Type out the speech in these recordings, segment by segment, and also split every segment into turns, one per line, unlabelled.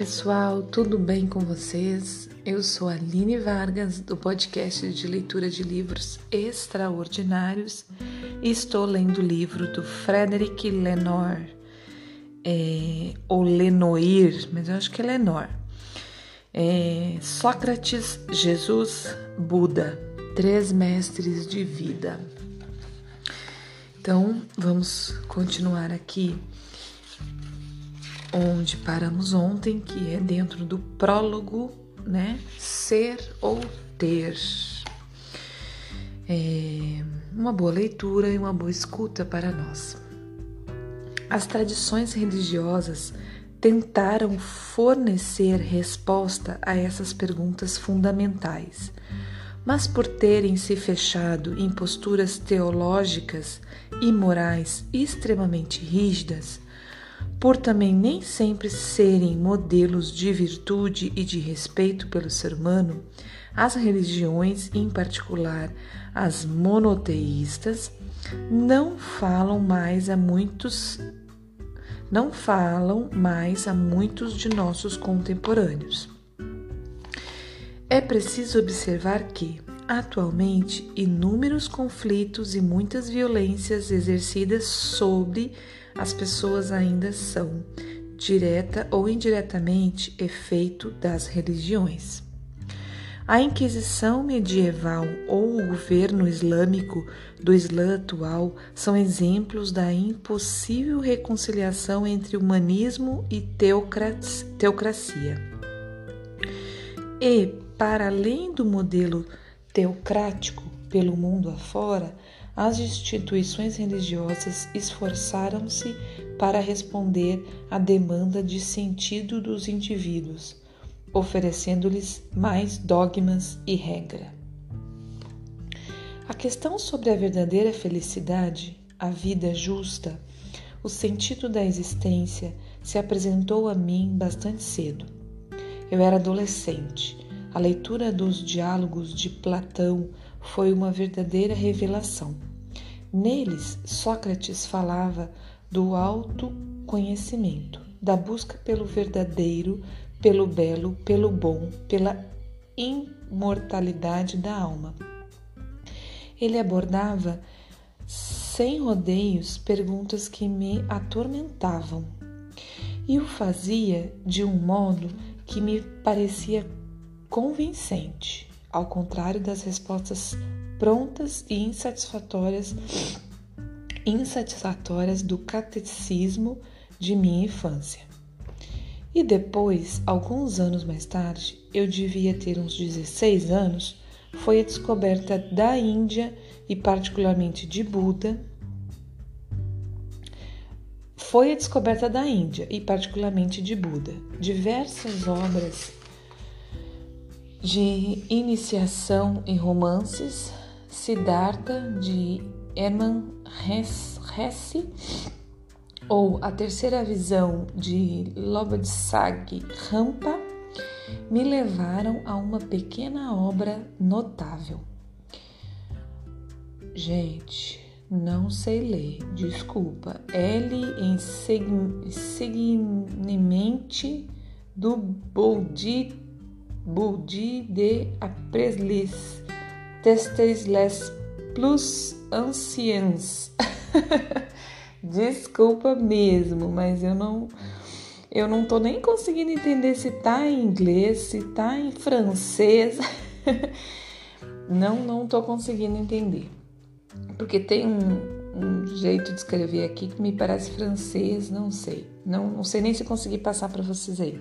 pessoal, tudo bem com vocês? Eu sou a Aline Vargas, do podcast de leitura de livros extraordinários, e estou lendo o livro do Frederic Lenoir, é, ou Lenoir, mas eu acho que é Lenoir. É, Sócrates, Jesus, Buda, três mestres de vida. Então, vamos continuar aqui onde paramos ontem, que é dentro do prólogo, né? Ser ou ter. É uma boa leitura e uma boa escuta para nós. As tradições religiosas tentaram fornecer resposta a essas perguntas fundamentais, mas por terem se fechado em posturas teológicas e morais extremamente rígidas, por também nem sempre serem modelos de virtude e de respeito pelo ser humano, as religiões, em particular as monoteístas, não falam mais a muitos não falam mais a muitos de nossos contemporâneos. É preciso observar que, atualmente, inúmeros conflitos e muitas violências exercidas sobre as pessoas ainda são, direta ou indiretamente, efeito das religiões. A Inquisição medieval ou o governo islâmico do Islã atual são exemplos da impossível reconciliação entre humanismo e teocracia. E, para além do modelo teocrático pelo mundo afora, as instituições religiosas esforçaram-se para responder à demanda de sentido dos indivíduos, oferecendo-lhes mais dogmas e regra. A questão sobre a verdadeira felicidade, a vida justa, o sentido da existência se apresentou a mim bastante cedo. Eu era adolescente. A leitura dos diálogos de Platão foi uma verdadeira revelação. Neles, Sócrates falava do autoconhecimento, da busca pelo verdadeiro, pelo belo, pelo bom, pela imortalidade da alma. Ele abordava sem rodeios perguntas que me atormentavam e o fazia de um modo que me parecia convincente, ao contrário das respostas prontas e insatisfatórias, insatisfatórias do catecismo de minha infância. E depois, alguns anos mais tarde, eu devia ter uns 16 anos, foi a descoberta da Índia e particularmente de Buda. Foi a descoberta da Índia e particularmente de Buda. Diversas obras de iniciação em romances Siddhartha de Hermann Hesse ou A Terceira Visão de Lobadsag Rampa me levaram a uma pequena obra notável. Gente, não sei ler, desculpa. L em seguimente do Boudi, Boudi de Apreslis Testes les plus anciens. Desculpa mesmo, mas eu não eu não tô nem conseguindo entender se tá em inglês, se tá em francês. não, não tô conseguindo entender. Porque tem um, um, jeito de escrever aqui que me parece francês, não sei. Não, não sei nem se conseguir passar para vocês aí.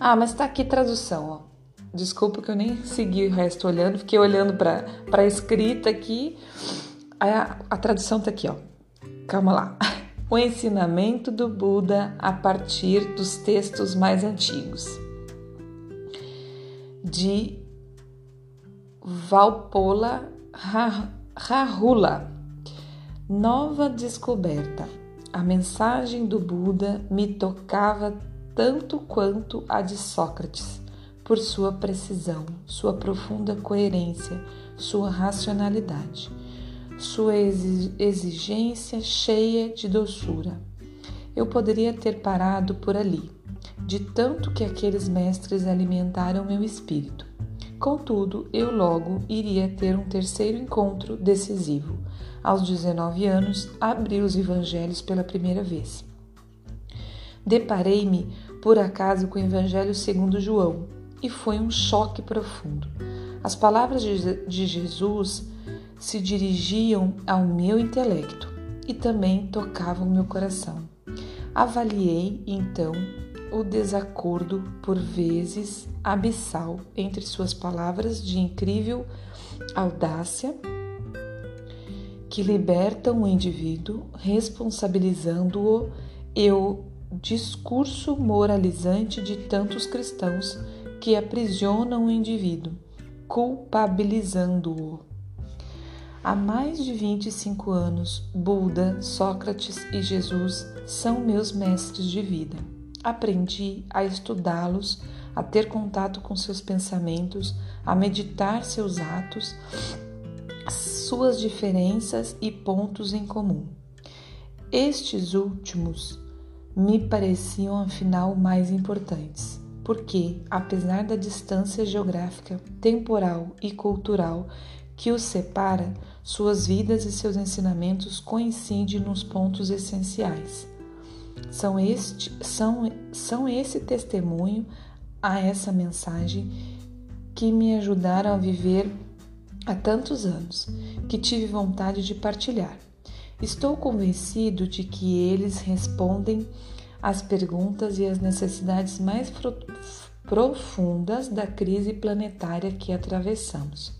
Ah, mas tá aqui tradução, ó. Desculpa que eu nem segui o resto olhando, fiquei olhando para a escrita aqui. A, a tradução tá aqui, ó. Calma lá. O ensinamento do Buda a partir dos textos mais antigos. De Valpola Rahula. Nova descoberta. A mensagem do Buda me tocava tanto quanto a de Sócrates por sua precisão, sua profunda coerência, sua racionalidade, sua exigência cheia de doçura. Eu poderia ter parado por ali, de tanto que aqueles mestres alimentaram meu espírito. Contudo, eu logo iria ter um terceiro encontro decisivo. Aos 19 anos, abri os evangelhos pela primeira vez. Deparei-me, por acaso, com o Evangelho segundo João, e foi um choque profundo. As palavras de Jesus se dirigiam ao meu intelecto e também tocavam meu coração. Avaliei, então, o desacordo, por vezes abissal, entre suas palavras de incrível audácia que libertam o indivíduo, responsabilizando-o, e o discurso moralizante de tantos cristãos que aprisionam o indivíduo, culpabilizando-o. Há mais de 25 anos, Buda, Sócrates e Jesus são meus mestres de vida. Aprendi a estudá-los, a ter contato com seus pensamentos, a meditar seus atos, suas diferenças e pontos em comum. Estes últimos me pareciam afinal mais importantes, porque, apesar da distância geográfica, temporal e cultural que os separa, suas vidas e seus ensinamentos coincidem nos pontos essenciais. São, este, são, são esse testemunho a essa mensagem que me ajudaram a viver há tantos anos, que tive vontade de partilhar. Estou convencido de que eles respondem às perguntas e às necessidades mais profundas da crise planetária que atravessamos.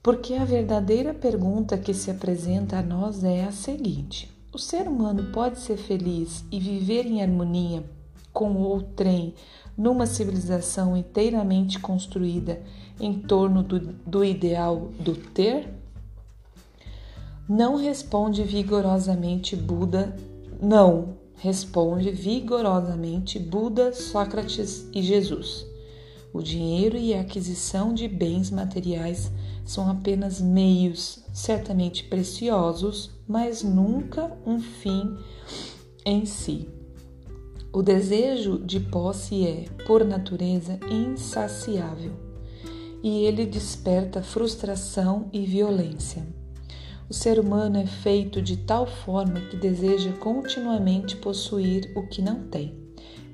Porque a verdadeira pergunta que se apresenta a nós é a seguinte: o ser humano pode ser feliz e viver em harmonia com outrem numa civilização inteiramente construída em torno do, do ideal do ter? Não responde vigorosamente Buda, não, responde vigorosamente Buda, Sócrates e Jesus. O dinheiro e a aquisição de bens materiais são apenas meios, certamente preciosos, mas nunca um fim em si. O desejo de posse é, por natureza, insaciável e ele desperta frustração e violência. O ser humano é feito de tal forma que deseja continuamente possuir o que não tem,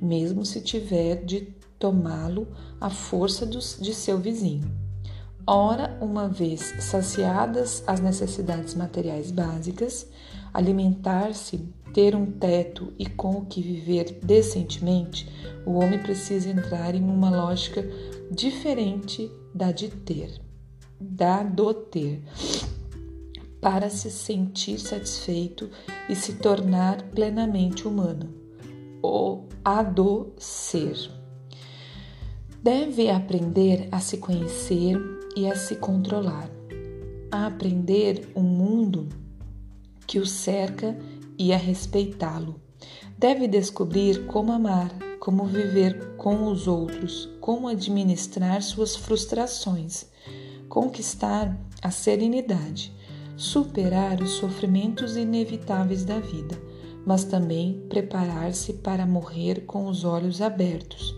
mesmo se tiver de tomá-lo à força de seu vizinho. Ora, uma vez saciadas as necessidades materiais básicas, alimentar-se, ter um teto e com o que viver decentemente, o homem precisa entrar em uma lógica diferente da de ter, da do ter, para se sentir satisfeito e se tornar plenamente humano, ou a do ser. Deve aprender a se conhecer e a se controlar, a aprender o um mundo que o cerca e a respeitá-lo. Deve descobrir como amar, como viver com os outros, como administrar suas frustrações, conquistar a serenidade, superar os sofrimentos inevitáveis da vida, mas também preparar-se para morrer com os olhos abertos,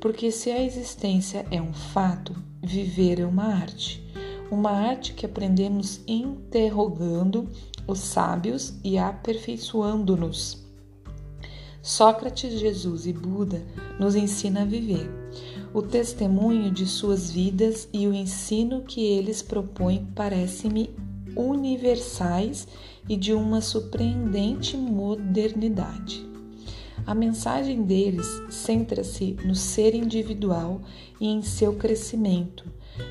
porque se a existência é um fato, viver é uma arte. Uma arte que aprendemos interrogando os sábios e aperfeiçoando-nos. Sócrates, Jesus e Buda nos ensina a viver. O testemunho de suas vidas e o ensino que eles propõem parece-me universais e de uma surpreendente modernidade. A mensagem deles centra-se no ser individual e em seu crescimento,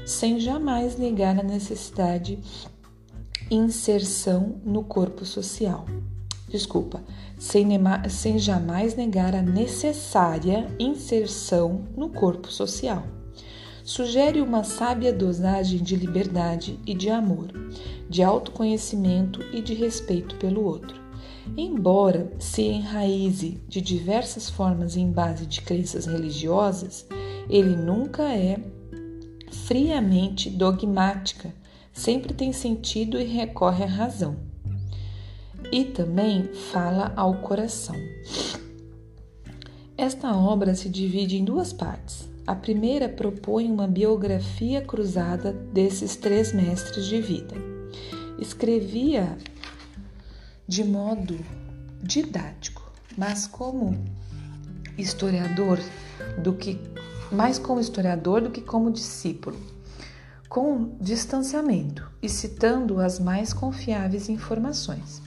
sem jamais negar a necessidade inserção no corpo social. Desculpa, sem, sem jamais negar a necessária inserção no corpo social. Sugere uma sábia dosagem de liberdade e de amor, de autoconhecimento e de respeito pelo outro. Embora se enraize de diversas formas em base de crenças religiosas, ele nunca é friamente dogmática, sempre tem sentido e recorre à razão. E também fala ao coração. Esta obra se divide em duas partes. A primeira propõe uma biografia cruzada desses três mestres de vida. Escrevia de modo didático, mas como historiador do que mais como historiador do que como discípulo, com distanciamento e citando as mais confiáveis informações.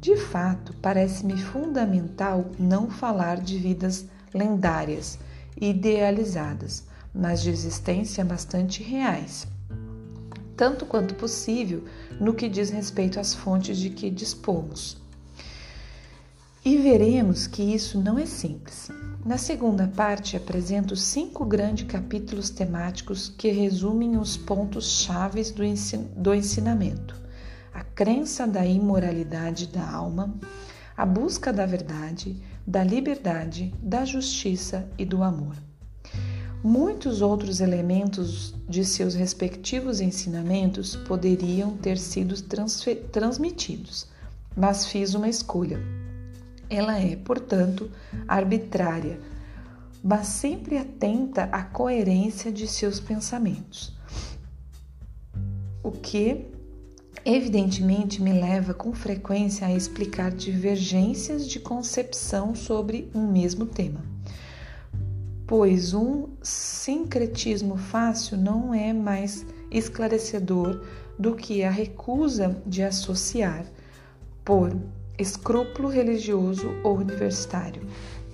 De fato, parece-me fundamental não falar de vidas lendárias idealizadas, mas de existência bastante reais, tanto quanto possível no que diz respeito às fontes de que dispomos. E veremos que isso não é simples. Na segunda parte, apresento cinco grandes capítulos temáticos que resumem os pontos chaves do, ensin do ensinamento: a crença da imoralidade da alma, a busca da verdade, da liberdade, da justiça e do amor. Muitos outros elementos de seus respectivos ensinamentos poderiam ter sido transmitidos, mas fiz uma escolha ela é, portanto, arbitrária, mas sempre atenta à coerência de seus pensamentos. O que, evidentemente, me leva com frequência a explicar divergências de concepção sobre um mesmo tema. Pois um sincretismo fácil não é mais esclarecedor do que a recusa de associar, por escrúpulo religioso ou universitário.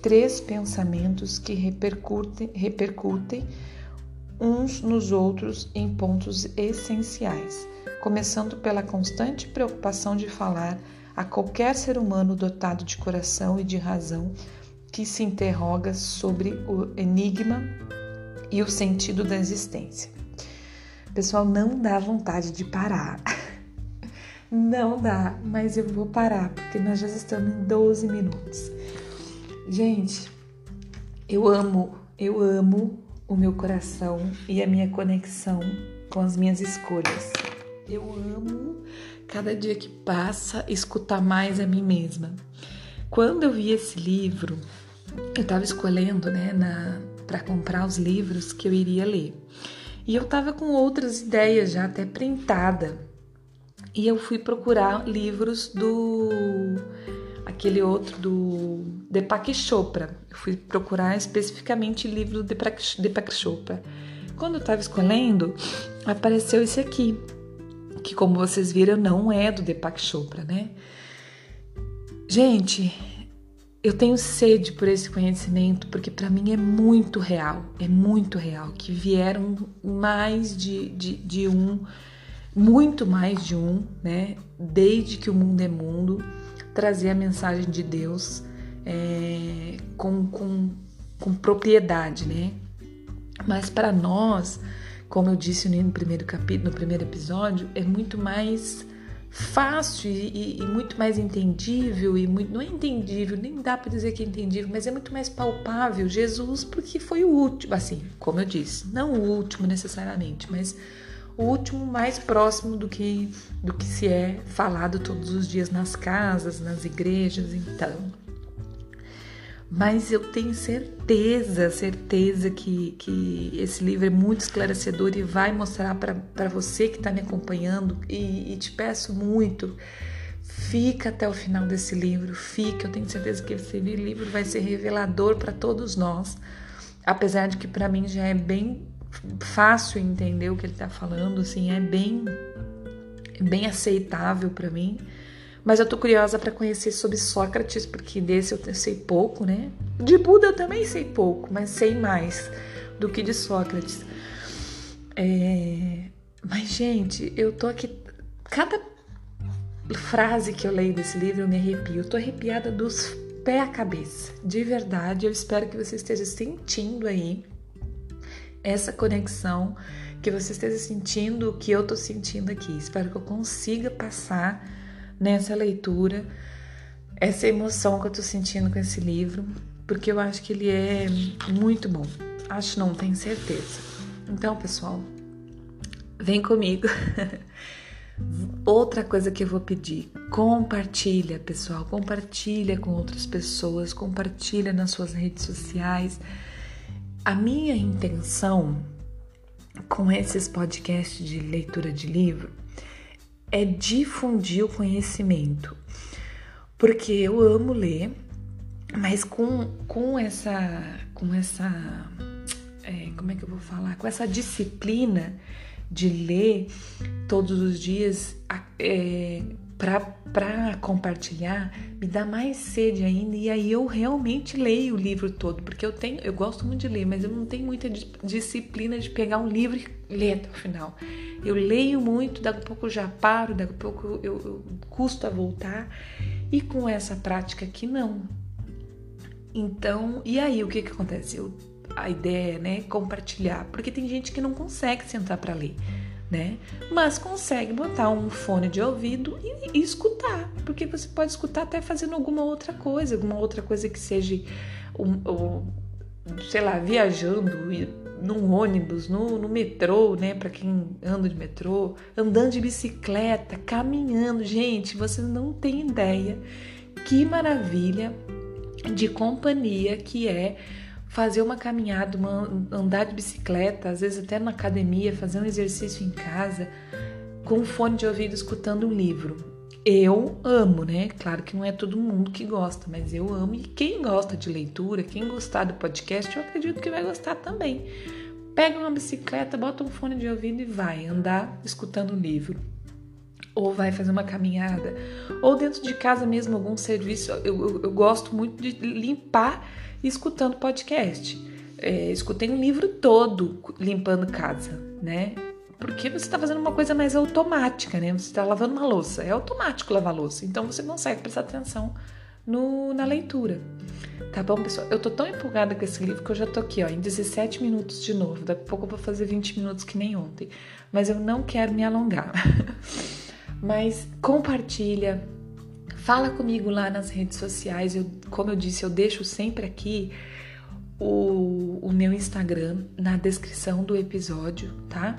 Três pensamentos que repercutem, repercutem uns nos outros em pontos essenciais, começando pela constante preocupação de falar a qualquer ser humano dotado de coração e de razão que se interroga sobre o enigma e o sentido da existência. Pessoal, não dá vontade de parar. Não dá, mas eu vou parar porque nós já estamos em 12 minutos. Gente, eu amo, eu amo o meu coração e a minha conexão com as minhas escolhas. Eu amo cada dia que passa escutar mais a mim mesma. Quando eu vi esse livro, eu estava escolhendo, né, para comprar os livros que eu iria ler. E eu estava com outras ideias já até printada e eu fui procurar livros do aquele outro do Deepak Chopra. Eu fui procurar especificamente livro do Deepak Chopra. Quando eu estava escolhendo, apareceu esse aqui, que como vocês viram não é do Deepak Chopra, né? Gente, eu tenho sede por esse conhecimento porque para mim é muito real, é muito real que vieram mais de, de, de um muito mais de um, né? Desde que o mundo é mundo, trazer a mensagem de Deus é, com, com, com propriedade, né? Mas para nós, como eu disse no primeiro capítulo, no primeiro episódio, é muito mais fácil e, e, muito mais entendível e muito, não é entendível, nem dá para dizer que é entendível, mas é muito mais palpável Jesus porque foi o último, assim, como eu disse, não o último necessariamente, mas o último mais próximo do que do que se é falado todos os dias nas casas, nas igrejas, então. Mas eu tenho certeza, certeza que, que esse livro é muito esclarecedor e vai mostrar para você que está me acompanhando. E, e te peço muito, fica até o final desse livro, fica. Eu tenho certeza que esse livro vai ser revelador para todos nós, apesar de que para mim já é bem fácil entender o que ele está falando, assim, é bem, bem aceitável para mim. Mas eu tô curiosa para conhecer sobre Sócrates, porque desse eu sei pouco, né? De Buda eu também sei pouco, mas sei mais do que de Sócrates. É... Mas, gente, eu tô aqui. Cada frase que eu leio desse livro eu me arrepio. Eu tô arrepiada dos pés à cabeça. De verdade, eu espero que você esteja sentindo aí essa conexão, que você esteja sentindo o que eu estou sentindo aqui. Espero que eu consiga passar nessa leitura essa emoção que eu estou sentindo com esse livro, porque eu acho que ele é muito bom. Acho não, tenho certeza. Então, pessoal, vem comigo. Outra coisa que eu vou pedir, compartilha, pessoal, compartilha com outras pessoas, compartilha nas suas redes sociais. A minha intenção com esses podcasts de leitura de livro é difundir o conhecimento, porque eu amo ler, mas com, com essa com essa é, como é que eu vou falar? Com essa disciplina de ler todos os dias é, para compartilhar me dá mais sede ainda e aí eu realmente leio o livro todo porque eu tenho eu gosto muito de ler mas eu não tenho muita disciplina de pegar um livro e ler até o final. Eu leio muito daqui a pouco eu já paro daqui a pouco eu, eu custo a voltar e com essa prática aqui não. Então e aí o que que acontece? Eu a ideia, né, compartilhar, porque tem gente que não consegue sentar para ler, né? Mas consegue botar um fone de ouvido e, e, escutar, porque você pode escutar até fazendo alguma outra coisa, alguma outra coisa que seja um, um sei lá, viajando num ônibus, no, no metrô, né? Para quem anda de metrô, andando de bicicleta, caminhando, gente, você não tem ideia que maravilha de companhia que é fazer uma caminhada, uma, andar de bicicleta, às vezes até na academia, fazer um exercício em casa, com fone de ouvido escutando um livro. Eu amo, né? Claro que não é todo mundo que gosta, mas eu amo. E quem gosta de leitura, quem gostar do podcast, eu acredito que vai gostar também. Pega uma bicicleta, bota um fone de ouvido e vai andar escutando um livro ou vai fazer uma caminhada, ou dentro de casa mesmo, algum serviço. Eu, eu, eu gosto muito de limpar escutando podcast. É, escutei um livro todo limpando casa, né? Porque você está fazendo uma coisa mais automática, né? Você está lavando uma louça, é automático lavar louça, então você consegue prestar atenção no, na leitura. Tá bom, pessoal? Eu tô tão empolgada com esse livro que eu já tô aqui, ó, em 17 minutos de novo. Daqui a pouco eu vou fazer 20 minutos que nem ontem. Mas eu não quero me alongar. Mas compartilha, Fala comigo lá nas redes sociais. Eu, como eu disse, eu deixo sempre aqui o, o meu Instagram na descrição do episódio, tá?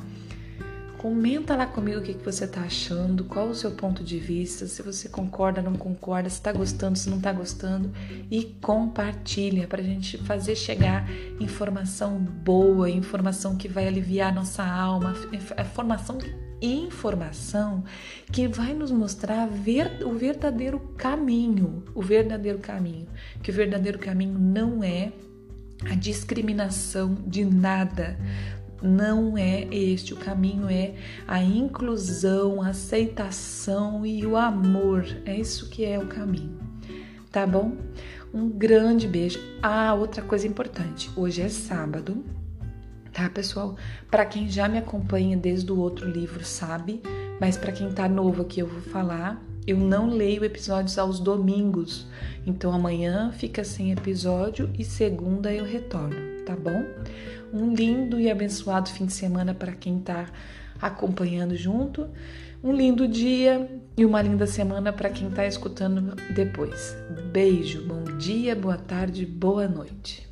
Comenta lá comigo o que, você tá achando, qual o seu ponto de vista, se você concorda, não concorda, se tá gostando, se não tá gostando e compartilha pra gente fazer chegar informação boa, informação que vai aliviar nossa alma, informação que informação que vai nos mostrar ver, o verdadeiro caminho, o verdadeiro caminho, que o verdadeiro caminho não é a discriminação de nada. Não é este o caminho, é a inclusão, a aceitação e o amor. É isso que é o caminho. Tá bom? Um grande beijo. Ah, outra coisa importante. Hoje é sábado, tá, pessoal? Para quem já me acompanha desde o outro livro sabe, mas para quem tá novo aqui eu vou falar, eu não leio episódios aos domingos. Então amanhã fica sem episódio e segunda eu retorno, tá bom? Um lindo e abençoado fim de semana para quem tá acompanhando junto. Um lindo dia e uma linda semana para quem está escutando depois. Beijo, bom dia, boa tarde, boa noite.